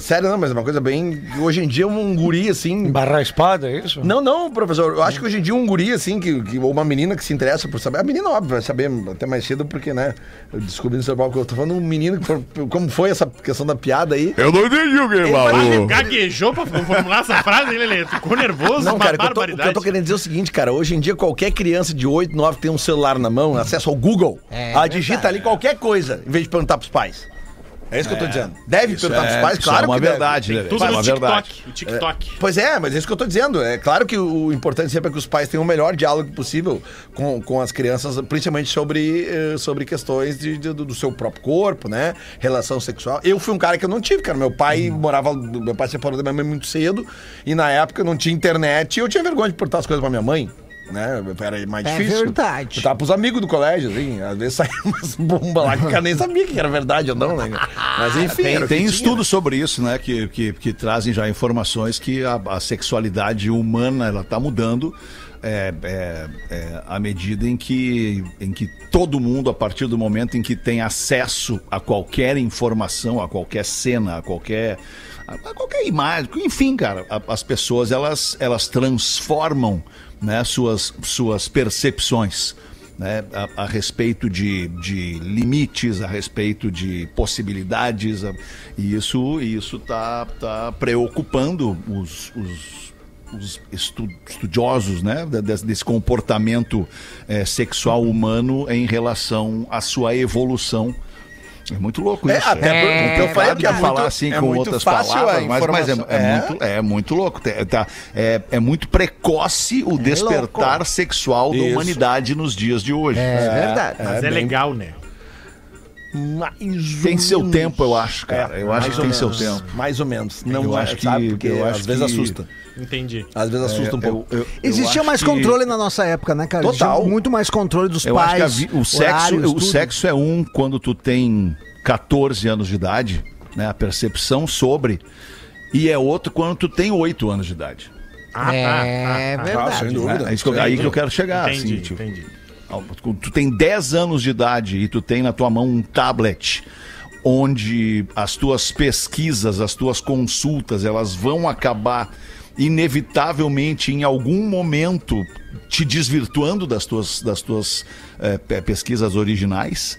Sério, não, mas é uma coisa bem. Hoje em dia, um guri assim. Barrar a espada, é isso? Não, não, professor. Eu acho que hoje em dia um guri, assim, que, que, ou uma menina que se interessa por saber. A menina, óbvio, vai saber até mais cedo, porque, né? Eu descobri no seu palco. Eu tô falando um menino, que como foi essa questão da piada aí. Eu não entendi o que ele falou. Gaguejou pra formular essa frase, hein, Lelê? Ficou nervoso, Não, uma cara, eu tô- o que barbaridade. eu tô querendo dizer é o seguinte, cara. Hoje em dia, qualquer criança de 8, 9 tem um celular na mão, acesso ao Google, É ela digita ali qualquer coisa, em vez de perguntar pros pais. É isso que eu tô dizendo. Deve Isso perguntar é- pros pais, isso claro é uma que deve. verdade, né? Tudo é no uma TikTok. verdade. O TikTok. Pois é, mas é isso que eu tô dizendo. É claro que o importante sempre é que os pais tenham o melhor diálogo possível com, com as crianças, principalmente sobre, eh, sobre questões de, de- do seu próprio corpo, né? Relação sexual. Eu fui um cara que eu não tive, cara. Meu pai morava. Meu pai se separou da minha mãe muito cedo e na época não tinha internet e eu tinha vergonha de perguntar as coisas pra minha mãe. Né? Era mais É difícil. verdade. Eu tava pros amigos do colégio, assim. Às vezes saía umas bombas lá que o cara nem sabia que era verdade ou não, né? Mas enfim. era Tem, tem estudos sobre isso, né? Que, que, que trazem já informações que a, a sexualidade humana ela está mudando é, é, é, à medida em que, em que todo mundo, a partir do momento em que tem acesso a qualquer informação, a qualquer cena, a qualquer, a, a qualquer imagem, enfim, cara, a- as pessoas elas, elas transformam né, suas, suas percepções né, a, a respeito de, de limites, a respeito de possibilidades, a- e isso isso tá, tá preocupando os, os, os estu- estudiosos né, desse, desse comportamento eh, sexual humano em relação à sua evolução. É muito louco É, isso. até por- é, o que eu falei é que é de falar muito- assim é com outras palavras, mas, mas é, é É. muito, é muito louco. Tá- é, é muito precoce o despertar sexual da Isso. humanidade nos dias de hoje. É verdade. Mas é, bem- legal, né? Mais Tem seu menos. tempo, eu acho, cara. É, eu acho que tem seu menos. tempo. Mais ou menos. Não Eu é, acho que- sabe? Porque eu às acho vezes que- assusta. Entendi. Às vezes assusta um É, Eu- pouco. eu- eu Existia mais que- controle na nossa época, né, cara? Total. Existia muito mais controle dos Eu pais. acho que a vi- o, sexo, horários, o sexo é um quando tu tem 14 anos de idade, né? A percepção sobre. E é outro quando tu tem 8 anos de idade. Ah, É tá, tá, tá. verdade. sem dúvida. É isso que eu- aí que eu quero chegar. Entendi, assim, tipo, entendi. Tu tem 10 anos de idade e tu tem na tua mão um tablet onde as tuas pesquisas, as tuas consultas, elas vão acabar inevitavelmente em algum momento te desvirtuando das tuas, das tuas pe- pesquisas originais.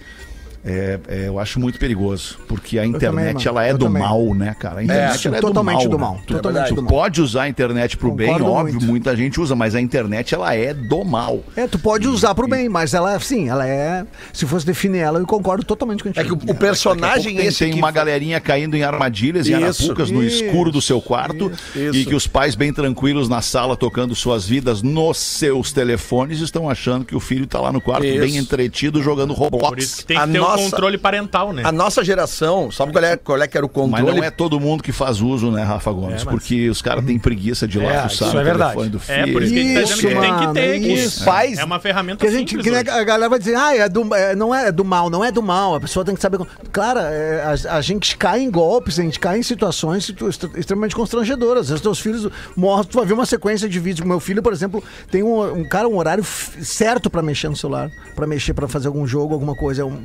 É, é, eu acho muito perigoso, porque a internet mano, ela é eu do também. mal, né, cara? A internet acho ela é totalmente do do mal. mal, né? Tu, totalmente tu do mal. pode usar a internet pro bem, Concordo óbvio, muito. muita gente usa, mas a internet ela é do mal. É, tu pode usar pro bem, mas ela, sim, ela é. Se fosse definir ela, eu concordo totalmente contigo. É que o, o personagem tem, esse tem uma galerinha caindo em armadilhas e Isso, arapucas no isso, escuro do seu quarto isso. e que os pais bem tranquilos na sala tocando suas vidas nos seus telefones estão achando que o filho tá lá no quarto Isso. bem entretido jogando Roblox. Por isso que tem que A ter o nossa- controle parental, né? A nossa geração, sabe qual é, qual é que era o Mas controle? não é todo mundo que faz uso, né, Rafa Gomes? É, mas- porque os caras têm preguiça de ir lá É, fuçar isso no é verdade. do filho. É, por isso que a gente tá dizendo que tem que ter. é que isso. Pais- É uma ferramenta Que a gente, simples que a galera vai dizer, ah, é do, é, não é do mal, não é do mal. A pessoa tem que saber. Cara, é, a, a gente cai em golpes, a gente cai em situações situ- extre- extremamente constrangedoras. Os teus filhos morrem, tu vai ver uma sequência de vídeos. Meu filho, por exemplo, tem um, um cara, um horário certo pra mexer no celular, pra mexer, pra fazer algum jogo, alguma coisa. É um-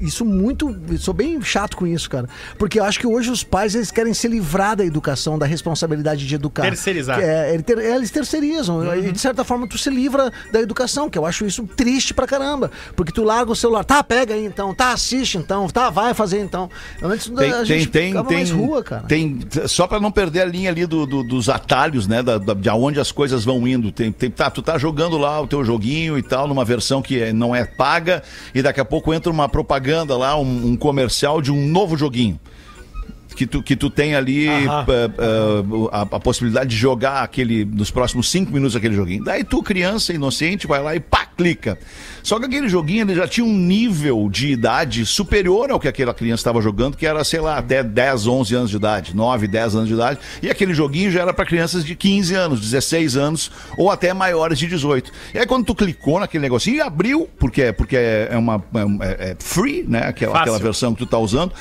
isso muito. Sou bem chato com isso, cara. Porque eu acho que hoje os pais eles querem se livrar da educação, da responsabilidade de educar. Terceirizar. É, eles terceirizam. E de certa forma tu se livra da educação, que eu acho isso triste pra caramba. Porque tu larga o celular, tá, pega aí então, tá, assiste então, tá, vai fazer então. Antes Tem, a tem, gente tem, tem, mais rua, cara. tem- só pra não perder a linha ali do, do- dos atalhos, né, da, da- de aonde as coisas vão indo. Tem, tem- tá, tu tá jogando lá o teu joguinho e tal, numa versão que é- não é paga, e daqui a pouco entra uma propaganda lá, um, um comercial de um novo joguinho. Que tu, que tu tem ali eh, eh, a, a possibilidade de jogar aquele nos próximos cinco minutos aquele joguinho. Daí tu, criança inocente, vai lá e pá, clica. Só que aquele joguinho ele já tinha um nível de idade superior ao que aquela criança estava jogando, que era, sei lá, até 10, 11 anos de idade, 9, 10 anos de idade. E aquele joguinho já era para crianças de 15 anos, 16 anos ou até maiores de 18. E aí quando tu clicou naquele negocinho e abriu, porque, é- porque é, uma, é, é- é free, né? Aquela, Fácil. aquela versão que tu tá usando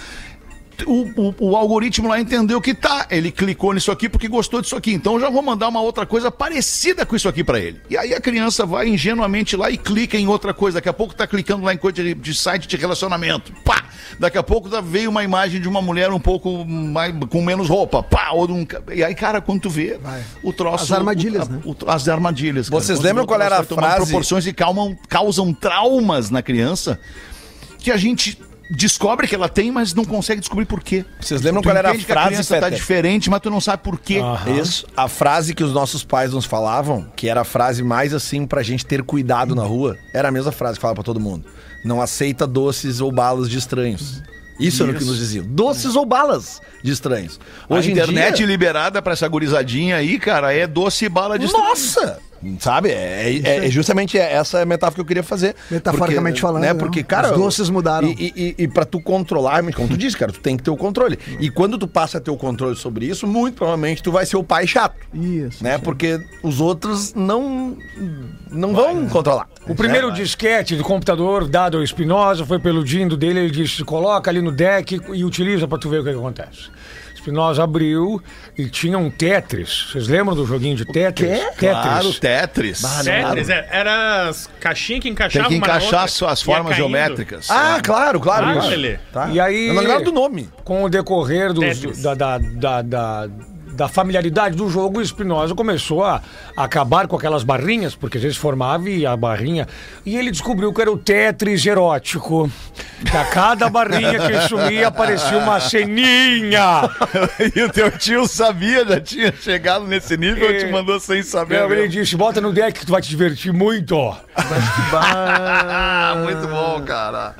o, o- o algoritmo lá entendeu que tá. Ele clicou nisso aqui porque gostou disso aqui. Então eu já vou mandar uma outra coisa parecida com isso aqui pra ele. E aí a criança vai ingenuamente lá e clica em outra coisa. Daqui a pouco tá clicando lá em coisa de, de site de relacionamento. Pá! Daqui a pouco tá- veio uma imagem de uma mulher um pouco mais, com menos roupa. Pá! Ou de um e aí, cara, quando tu vê o troço. As armadilhas, o- né? o- as armadilhas. cara. Vocês lembram qual era a vai frase? proporções e calmam- causam traumas na criança que a gente descobre que ela tem, mas não consegue descobrir por quê. Vocês lembram Tu qual era a entende que frase, criança tá diferente, mas tu não sabe por quê. Isso. A frase que os nossos pais nos falavam, que era a frase mais assim pra gente ter cuidado na rua, era a mesma frase que falava pra todo mundo. Não aceita doces ou balas de estranhos. Isso, era o que nos diziam. Doces ou balas de estranhos. Hoje a internet dia, liberada pra essa gurizadinha aí, cara, é doce e bala de Nossa! Sabe? É, é- é justamente essa metáfora que eu queria fazer. Metaforicamente falando, Né? né? Porque, cara. Os doces mudaram. E, e, e pra tu controlar, como tu disse, cara, tu tem que ter o controle. E quando tu passa a ter o controle sobre isso, muito provavelmente tu vai ser o pai chato. Isso. Né? Porque os outros não, não vão controlar. O primeiro disquete do computador dado ao Espinosa foi pelo dindo dele. Ele disse: coloca ali no deck e utiliza pra tu ver o que, que acontece. Espinosa abriu e tinha um Tetris. Vocês lembram do joguinho de Tetris? Tetris. Claro, Tetris. Tetris, é, era as caixinhas que Tem encaixavam que uma na encaixar outra, suas ia formas geométricas. Ah, claro, claro. Ah. Tá. E aí, Eu não lembrava do nome. com o decorrer dos- da, da, da, da, da familiaridade do jogo, o Espinosa começou a, a acabar com aquelas barrinhas, porque às vezes formava e a barrinha. E ele descobriu que era o Tetris erótico. Que a cada barrinha que sumia aparecia uma ceninha. e o teu tio sabia, já tinha chegado nesse nível, É. te mandou sem saber. Ele mesmo. disse: bota no deck que tu vai te divertir muito. Ah, muito bom, cara.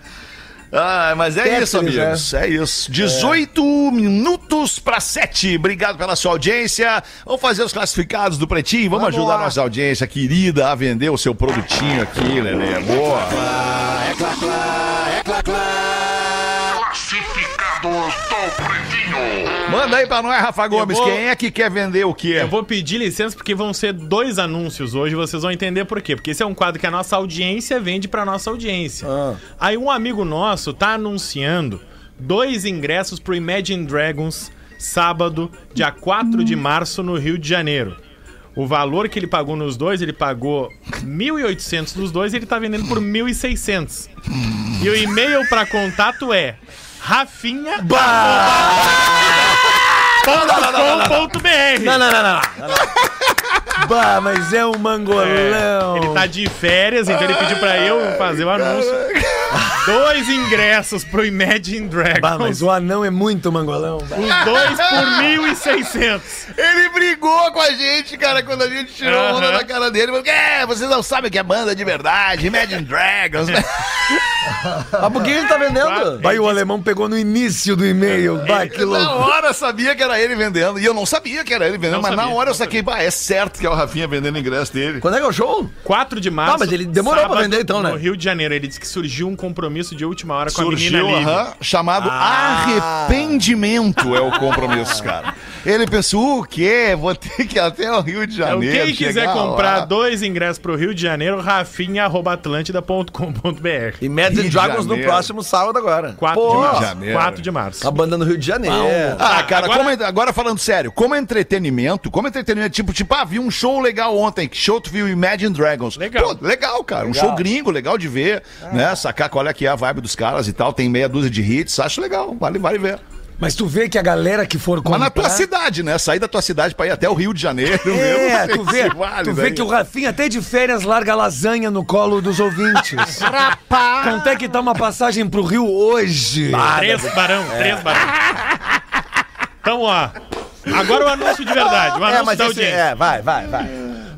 Ah, mas é Tetris, isso, amigos. É, isso. 18 minutos para 7. Obrigado pela sua audiência. Vamos fazer os classificados do Pretinho. Vamos, Vamos ajudar lá. a nossa audiência querida a vender o seu produtinho aqui, Lelê. Boa. Classificados Manda aí pra nós, Rafa Gomes. vou- Quem é que quer vender o quê? Eu vou pedir licença porque vão ser dois anúncios hoje, vocês vão entender por quê. Porque esse é um quadro que a nossa audiência vende pra nossa audiência. Ah. Aí um amigo nosso tá anunciando dois ingressos pro Imagine Dragons sábado, dia 4 de março, no Rio de Janeiro. O valor que ele pagou nos dois, ele pagou 1.800 dos dois e ele tá vendendo por 1.600. E o e-mail pra contato é rafinha Não, não, não, não. não. bah, mas é um mangolão. Ele tá de férias, então ele pediu pra eu fazer o anúncio. Dois ingressos pro Imagine Dragons. Bah, mas o anão é muito mangolão. bah. Os dois por 1.600. Ele brigou com a gente, cara, quando a gente tirou Aham. onda da cara dele. Falou, é, vocês não sabem o que é banda de verdade, Imagine Dragons. né? Mas por que ele tá vendendo? E o alemão pegou no início do e-mail. Bah, que na louco. hora eu sabia que era ele vendendo. E eu não sabia que era ele vendendo, Não mas na sabia, hora eu saquei, bah, é certo que é o Rafinha vendendo o ingresso dele. Quando é que é o show? 4 de março. Ah, mas ele demorou pra sábado, vender então, né? No Rio de Janeiro. Ele disse que surgiu um compromisso de última hora com a Surgiu, menina Lívia. aham, chamado Ah. arrependimento é o compromisso, cara. Ele pensou, o quê? Vou ter que ir até o Rio de Então, Janeiro. quem quiser comprar lá. dois ingressos pro Rio de Janeiro, rafinha.atlântida.com.br. Imagine Rio de Dragons no próximo sábado agora. 4 de Pô, março. Janeiro. 4 de março. A banda no Rio de Janeiro. Ah, cara, agora- como- agora falando sério, como entretenimento, como entretenimento, tipo, tipo, ah, vi um show legal ontem, que show tu viu Imagine Dragons. Legal. Pô, legal, cara, um Legal. show gringo, legal de ver, né, sacar qual é que é a vibe dos caras e tal, tem meia dúzia de hits, acho legal, vale, vale ver. Mas tu vê que a galera que for Mas comprar... na tua cidade, né, sair da tua cidade pra ir até o Rio de Janeiro É, mesmo, tu vê, vale tu vê daí. que o Rafinha até de férias larga lasanha no colo dos ouvintes. Rapaz! Quanto é que tá uma passagem pro Rio hoje? Três barão, É. três barão. Então, ó. Agora o anúncio de verdade, o É, anúncio mas da esse, audiência. é, vai, vai, vai.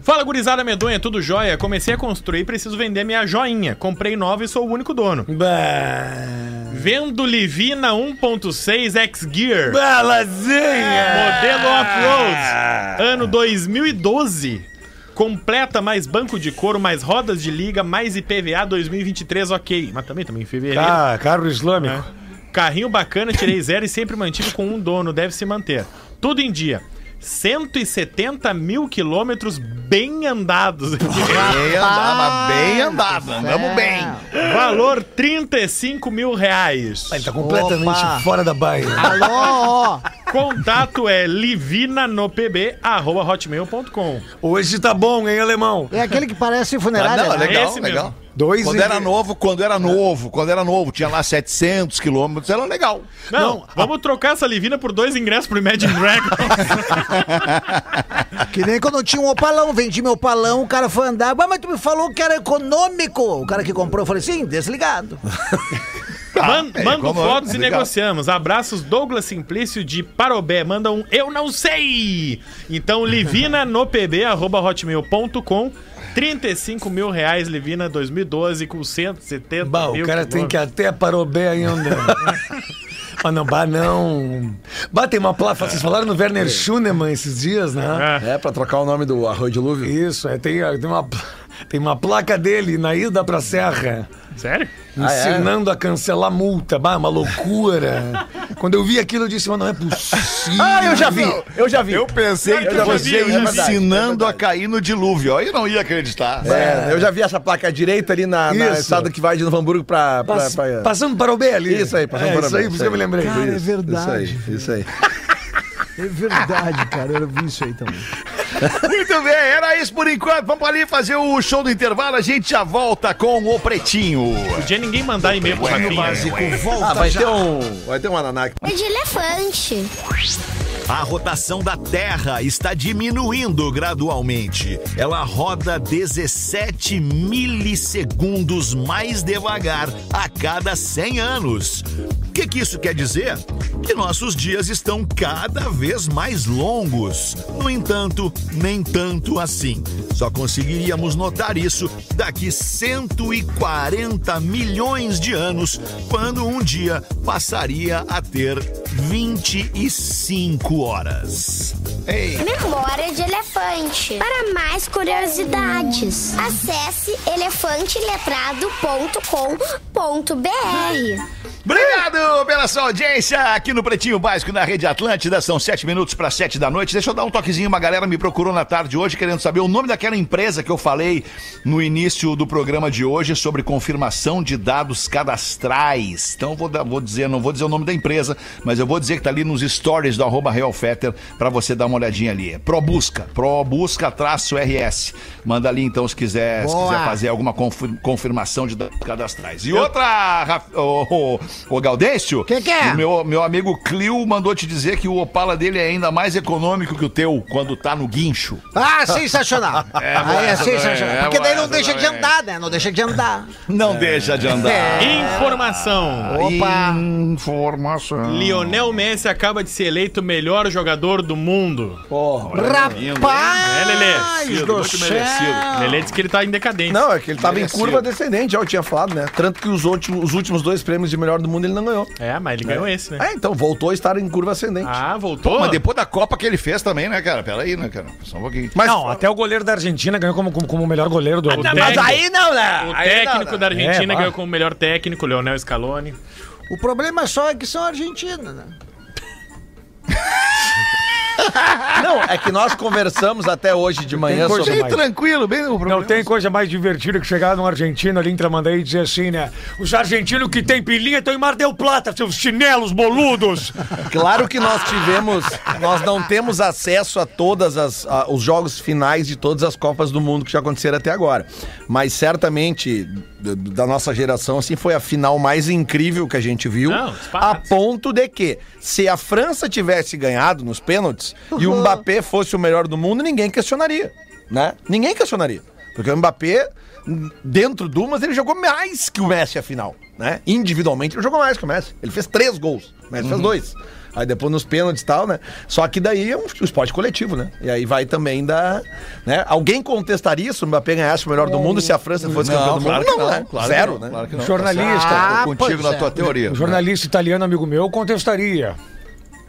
Fala, gurizada medonha, tudo jóia? Comecei a construir, preciso vender minha joinha. Comprei nova e sou o único dono. Bah, Vendo Livina 1.6 X-Gear. bah, lasanha! Modelo off-road. Ano 2012. Completa mais banco de couro, mais rodas de liga, mais IPVA 2023, ok. Mas também, também em fevereiro. Ah, carro islâmico. Carrinho bacana, tirei zero e sempre mantive com um dono, deve se manter. Tudo em dia. 170 mil quilômetros bem andados. Bem andado, bem andado, andamos bem. Valor 35 mil reais. Ele tá completamente Opa. fora da baia. Alô? Contato é livinanopb.hotmail.com. Hoje tá bom, hein, alemão? É aquele que parece Ah, funerária. não, né? legal, Esse legal. mesmo. Dois Quando e- era novo, quando era novo, quando era novo, tinha lá 700 quilômetros, era legal. Não, vamos trocar essa Livina por dois ingressos pro Imagine Dragons. Que nem quando eu tinha um opalão, vendi meu opalão, o cara foi andar. "Bah, Mas tu me falou que era econômico. O cara que comprou, eu falei, sim, desligado. Man- é, mando fotos e legal. negociamos. Abraços, Douglas Simplício de Parobé. Manda um Eu Não Sei! Então, livina no pb, arroba hotmail.com. 35 mil reais, Livina 2012, com 170 Bah, mil o cara tem que até parobé ainda. Mas não, bah, não. Bah, tem uma placa. Vocês falaram no Werner Schunemann esses dias, né? É. É, pra trocar o nome do Arroio Dilúvio. Isso, é, tem, tem, uma, tem uma placa dele na ida pra Serra. Sério? Ah, é? Ensinando a cancelar multa. Bah, uma loucura. Quando eu vi aquilo, eu disse, mas não é possível. Ah, eu já vi, eu já vi. Eu pensei Eu que você vi, é verdade, ensinando é a cair no dilúvio. Aí eu não ia acreditar. É, eu já vi essa placa direita ali na, na estrada que vai de Novo Hamburgo pra... pra, Pass- pra- Passando para o B ali. Isso aí, passando é, para o Isso B, aí, por isso que eu me lembrei. Cara, é Isso, verdade. Isso aí, isso aí. É verdade, cara. Eu vi isso aí também. Muito bem, era isso por enquanto. Vamos ali fazer o show do intervalo. A gente já volta com o Pretinho. Podia ninguém mandar e-mail pro Rafinha. Ah, vai ter um... Vai ter um ananá aqui. É de elefante. A rotação da Terra está diminuindo gradualmente. Ela roda 17 milissegundos mais devagar a cada 100 anos. O que, que isso quer dizer? Que nossos dias estão cada vez mais longos. No entanto, nem tanto assim. Só conseguiríamos notar isso daqui 140 milhões de anos, quando um dia passaria a ter 25 horas. Ei, Memória de elefante. Para mais curiosidades, acesse elefanteletrado.com.br. Obrigado pela sua audiência aqui no Pretinho Básico na Rede Atlântida. São sete minutos para sete da noite. Deixa eu dar um toquezinho. Uma galera me procurou na tarde de hoje querendo saber o nome daquela empresa que eu falei no início do programa de hoje sobre confirmação de dados cadastrais. Então vou, vou dizer, não vou dizer o nome da empresa, mas eu vou dizer que tá ali nos stories do arroba Real para você dar uma olhadinha ali. Probusca, Probusca traço RS. Manda ali então se quiser, se quiser fazer alguma confi- confirmação de dados cadastrais. E outra, Raf- ô, ô, ô Gaudêncio, Que que é? o meu, meu amigo Clio mandou te dizer que o Opala dele é ainda mais econômico que o teu quando tá no guincho. Ah, sensacional. É, Aí é sensacional. é Porque daí não deixa de andar, né? Não deixa de andar. Não deixa de andar. Informação. Opa! Informação. Lionel Messi acaba de ser eleito o melhor jogador do mundo. Rapaz! É, Lelê. Do céu! Merecido. Lelê disse que ele tá em decadência. Não, é que ele tava Merecido. em curva descendente, já eu tinha falado, né? Tanto que os últimos, os últimos dois prêmios de melhor do mundo ele não ganhou. É, mas ele ganhou esse, né? É, então voltou a estar em curva ascendente. Ah, voltou? Pô, mas depois da Copa que ele fez também, né, cara? Pera aí, né, cara? Só um pouquinho. Mas, Não, até o goleiro da Argentina ganhou como, como, como o melhor goleiro do, do mas mundo. aí não, né? O técnico da Argentina É, ganhou como melhor técnico, Leonel Scaloni. O problema só é que são argentinos, né? Não, é que nós conversamos até hoje de manhã coisa sobre. Bem tranquilo, bem o problema. Não tem coisa mais divertida que chegar num argentino ali em Tramandaí e dizer assim, né? Os argentinos que tem pilinha estão em Mar del Plata, seus chinelos boludos. Claro que nós tivemos, nós não temos acesso a todas as a- os jogos finais de todas as Copas do Mundo que já aconteceram até agora, mas certamente da nossa geração assim foi a final mais incrível que a gente viu, Não, a ponto de que se a França tivesse ganhado nos pênaltis e o Mbappé fosse o melhor do mundo, ninguém questionaria, né? Ninguém questionaria, porque o Mbappé dentro do, mas ele jogou mais que o Messi a final, né? Individualmente ele jogou mais que o Messi. Ele fez três gols, o Messi fez dois. Aí depois nos pênaltis e tal, né? Só que daí é um esporte coletivo, né? E aí vai também da. Né? Alguém contestaria se o Mbappé ganhasse o melhor do mundo se a França fosse campeã Não, do claro mundo? que não. né? claro que Zero, não, né? Claro que não. Jornalista. Ah, contigo na é. tua teoria. Um jornalista italiano amigo meu contestaria.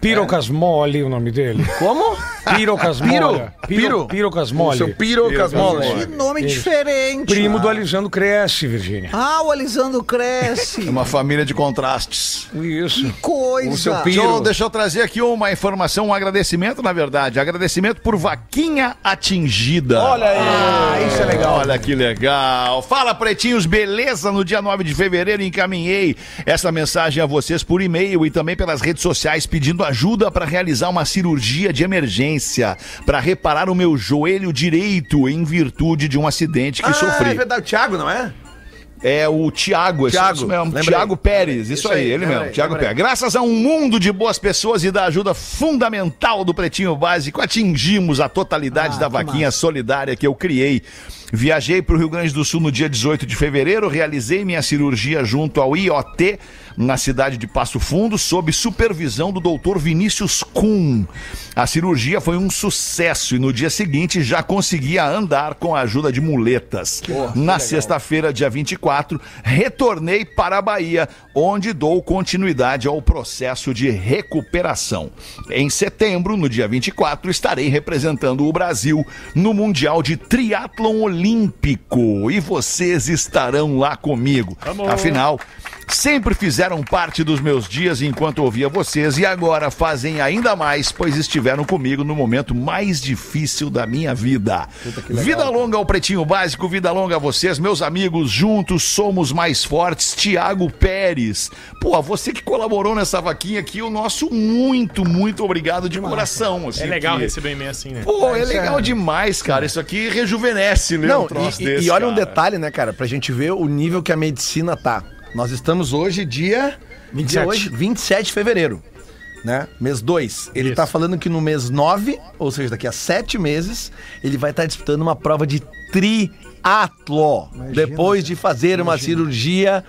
Piro Casmoli, o nome dele. Como? Piro Casmoli. Piro? Piro, Piro O seu Casmoli. Piro Casmole. Que nome diferente. Primo do Alisandro Cresce, Virgínia. Ah, o Alisandro cresce. É uma família de contrastes. Isso. Coisa. O seu Deixa eu, Piro. deixa eu trazer aqui uma informação, um agradecimento, na verdade. Agradecimento por vaquinha atingida. Olha aí. Ah, isso é legal. Olha que legal. Fala, pretinhos, beleza? No dia 9 de fevereiro encaminhei essa mensagem a vocês por e-mail e também pelas redes sociais pedindo ajuda para realizar uma cirurgia de emergência para reparar o meu joelho direito em virtude de um acidente que Ah, sofri. é verdade, o Thiago, não é? É o Tiago, mesmo. Tiago Pérez, isso, Isso aí, aí, ele mesmo, Tiago. Pérez. Graças a um mundo de boas pessoas e da ajuda fundamental do Pretinho Básico, atingimos a totalidade Ah, da vaquinha solidária que eu criei. Viajei para o Rio Grande do Sul no dia 18 de fevereiro, realizei minha cirurgia junto ao IOT, na cidade de Passo Fundo, sob supervisão do doutor Vinícius Kuhn. A cirurgia foi um sucesso e no dia seguinte já conseguia andar com a ajuda de muletas. na sexta-feira, dia 24, retornei para a Bahia, onde dou continuidade ao processo de recuperação. Em setembro, no dia 24, estarei representando o Brasil no Mundial de Triatlon Olímpico e vocês estarão lá comigo. Afinal, sempre fizeram parte dos meus dias enquanto ouvia vocês e agora fazem ainda mais, pois estiveram comigo no momento mais difícil da minha vida. vida longa ao Pretinho Básico, vida longa a vocês, meus amigos, juntos somos mais fortes. Tiago Pérez. Pô, você que colaborou nessa vaquinha aqui, o nosso muito, muito obrigado de coração. assim, É legal que- receber um e-mail assim, né? Pô, é legal demais, cara. Isso aqui rejuvenesce, né? Não, um troço e, desse, e olha um cara. detalhe, né, cara, pra gente ver o nível que a medicina tá. Nós estamos hoje, dia 27. dia hoje, 27 de fevereiro, né? Mês 2. Ele Isso. tá falando que no mês 9, ou seja, daqui a 7 meses, ele vai estar disputando uma prova de triatlo. depois de fazer uma cirurgia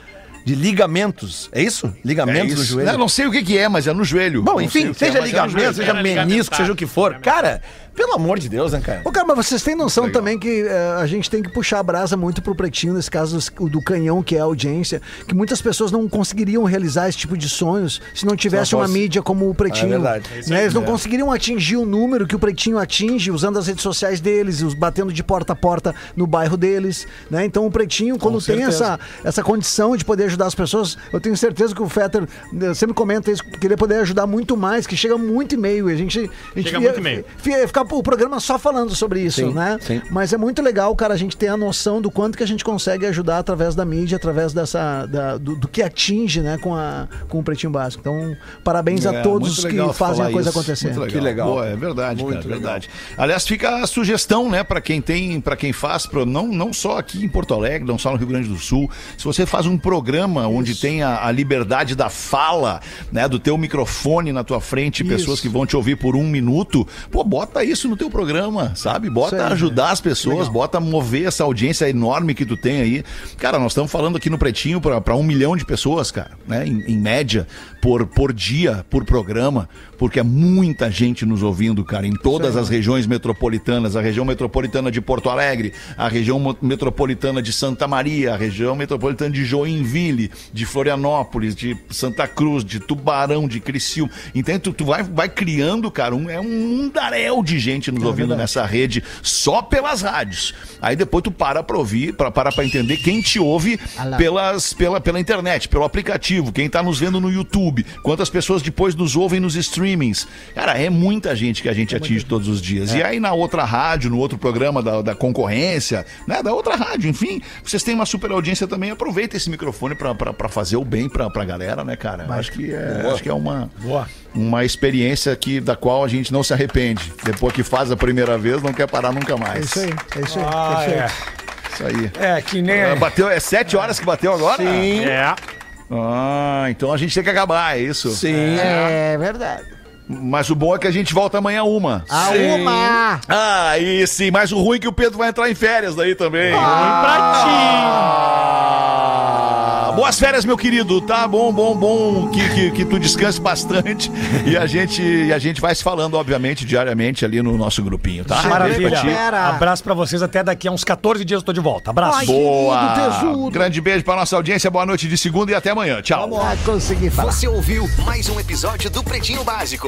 de ligamentos. É isso? É Ligamentos no isso. joelho. Não, não sei o que, que é, mas é no joelho. Bom, Não enfim, é, seja é no ligamento, joelho. seja menisco, ligamentado. seja o que for. Cara, pelo amor de Deus, né, cara? Ô, cara, mas vocês têm noção também que eh, a gente tem que puxar a brasa muito pro pretinho, nesse caso o do canhão, que é a audiência, que muitas pessoas não conseguiriam realizar esse tipo de sonhos se não tivesse Se não uma mídia como o pretinho. É verdade. É isso né? Eles não conseguiriam atingir o número que o pretinho atinge usando as redes sociais deles, os batendo de porta a porta no bairro deles. Né? Então o pretinho, quando tem certeza. essa, essa condição de poder ajudar as pessoas. Eu tenho certeza que o Fetter eh, sempre comenta isso, que queria poder ajudar muito mais, que chega muito e-mail. e A gente, a gente Chega ia- muito e-mail. ia ficar o programa só falando sobre isso, Sim, né? sim. Mas é muito legal, cara, a gente ter a noção do quanto que a gente consegue ajudar através da mídia, através dessa, da- do, do que atinge, né, com, a, com o Pretinho Básico. Então, parabéns a É, todos muito os legal que fazem a coisa isso. acontecer. Muito Que legal. Boa, é verdade, Muito cara, legal. verdade. Aliás, fica a sugestão, né, para quem tem, para quem faz, pro- não, não só aqui em Porto Alegre, não só no Rio Grande do Sul. Se você faz um programa onde tem a, a liberdade da fala, né, do teu microfone na tua frente, pessoas que vão te ouvir por um minuto, pô, bota isso no teu programa, sabe? Bota Isso aí, ajudar as pessoas, bota mover essa audiência enorme que tu tem aí. Cara, nós estamos falando aqui no Pretinho para um milhão de pessoas, cara, né? Em, em média, por, por dia, por programa, porque é muita gente nos ouvindo, cara, em todas as regiões metropolitanas, a região metropolitana de Porto Alegre, a região metropolitana de Santa Maria, a região metropolitana de Joinville, de Florianópolis, de Santa Cruz, de Tubarão, de Criciúma. Entende? Tu, tu vai, vai criando, cara, um, é um mundaréu de gente nos ouvindo nessa rede só pelas rádios. Aí depois tu para pra ouvir, pra, para pra entender quem te ouve lá. pelas, pela, pela internet, pelo aplicativo, quem tá nos vendo no YouTube, quantas pessoas depois nos ouvem nos streamings. Cara, é muita gente que a gente atinge todos os dias. E aí na outra rádio, no outro programa da, da concorrência, né, da outra rádio, enfim, vocês têm uma super audiência também, aproveita esse microfone pra fazer o bem pra, pra galera, né, cara? Acho que é, acho que é uma, Boa. uma experiência que, da qual a gente não se arrepende. Depois que faz a primeira vez, não quer parar nunca mais. É isso aí, é isso aí. Ah, é. perfeito. Isso aí. É, que nem. Ah, Bateu, é sete horas que bateu agora? Sim. É. Ah, então a gente tem que acabar, é isso? Sim. É verdade. Mas o bom é que a gente volta amanhã uma. A uma! Ah, aí sim, mas o ruim é que o Pedro vai entrar em férias daí também. Ah, boas férias, meu querido, tá? Bom, bom, bom que, que, que tu descanse bastante e a gente e a gente vai se falando, obviamente, diariamente ali no nosso grupinho, tá? Maravilha. Pra. Abraço pra vocês. Até daqui a uns 14 dias eu tô de volta. Abraço. Ai, Boa! querido. Grande beijo pra nossa audiência, boa noite de segunda e até amanhã. Tchau. Vamos lá conseguir falar. Você ouviu mais um episódio do Pretinho Básico.